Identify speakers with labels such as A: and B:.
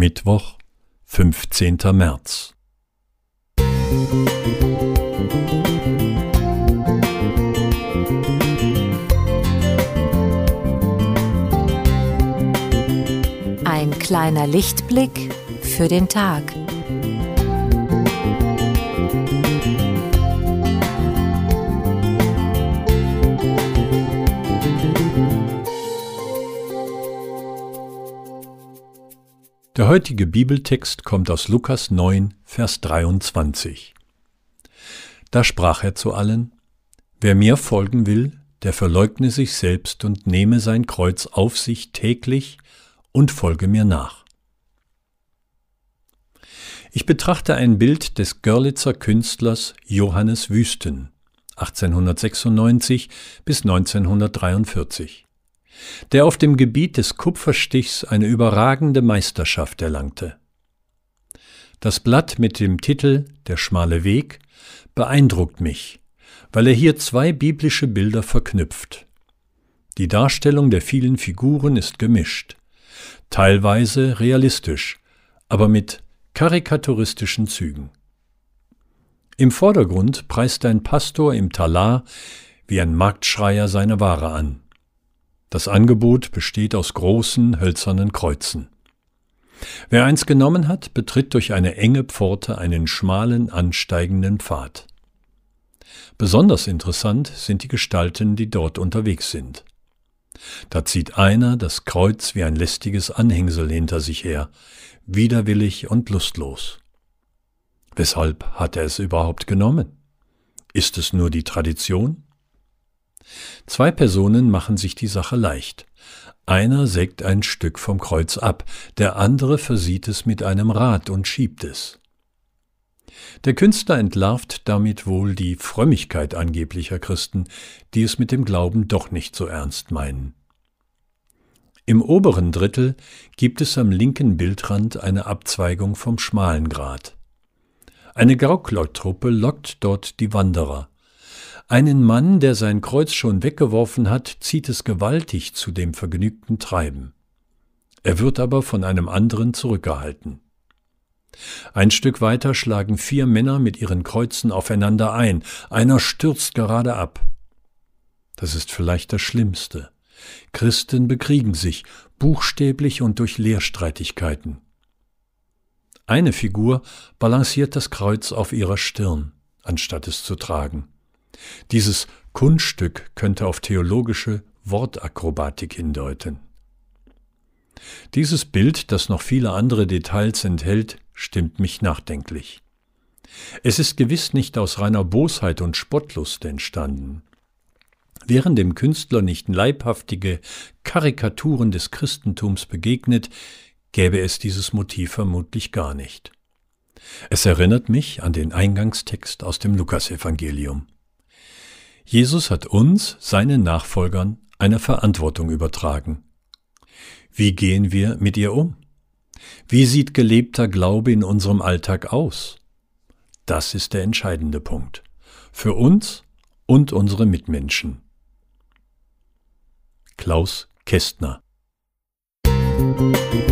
A: Mittwoch, 15. März.
B: Ein kleiner Lichtblick für den Tag.
A: Der heutige Bibeltext kommt aus Lukas 9, Vers 23. Da sprach er zu allen, Wer mir folgen will, der verleugne sich selbst und nehme sein Kreuz auf sich täglich und folge mir nach. Ich betrachte ein Bild des Görlitzer Künstlers Johannes Wüsten 1896 bis 1943 der auf dem Gebiet des Kupferstichs eine überragende Meisterschaft erlangte. Das Blatt mit dem Titel Der schmale Weg beeindruckt mich, weil er hier zwei biblische Bilder verknüpft. Die Darstellung der vielen Figuren ist gemischt, teilweise realistisch, aber mit karikaturistischen Zügen. Im Vordergrund preist ein Pastor im Talar wie ein Marktschreier seine Ware an. Das Angebot besteht aus großen hölzernen Kreuzen. Wer eins genommen hat, betritt durch eine enge Pforte einen schmalen ansteigenden Pfad. Besonders interessant sind die Gestalten, die dort unterwegs sind. Da zieht einer das Kreuz wie ein lästiges Anhängsel hinter sich her, widerwillig und lustlos. Weshalb hat er es überhaupt genommen? Ist es nur die Tradition? Zwei Personen machen sich die Sache leicht. Einer sägt ein Stück vom Kreuz ab, der andere versieht es mit einem Rad und schiebt es. Der Künstler entlarvt damit wohl die Frömmigkeit angeblicher Christen, die es mit dem Glauben doch nicht so ernst meinen. Im oberen Drittel gibt es am linken Bildrand eine Abzweigung vom schmalen Grat. Eine Gauklertruppe lockt dort die Wanderer. Einen Mann, der sein Kreuz schon weggeworfen hat, zieht es gewaltig zu dem vergnügten Treiben. Er wird aber von einem anderen zurückgehalten. Ein Stück weiter schlagen vier Männer mit ihren Kreuzen aufeinander ein, einer stürzt gerade ab. Das ist vielleicht das Schlimmste. Christen bekriegen sich, buchstäblich und durch Lehrstreitigkeiten. Eine Figur balanciert das Kreuz auf ihrer Stirn, anstatt es zu tragen. Dieses Kunststück könnte auf theologische Wortakrobatik hindeuten. Dieses Bild, das noch viele andere Details enthält, stimmt mich nachdenklich. Es ist gewiss nicht aus reiner Bosheit und Spottlust entstanden. Wären dem Künstler nicht leibhaftige Karikaturen des Christentums begegnet, gäbe es dieses Motiv vermutlich gar nicht. Es erinnert mich an den Eingangstext aus dem Lukasevangelium. Jesus hat uns, seinen Nachfolgern, eine Verantwortung übertragen. Wie gehen wir mit ihr um? Wie sieht gelebter Glaube in unserem Alltag aus? Das ist der entscheidende Punkt. Für uns und unsere Mitmenschen. Klaus Kästner Musik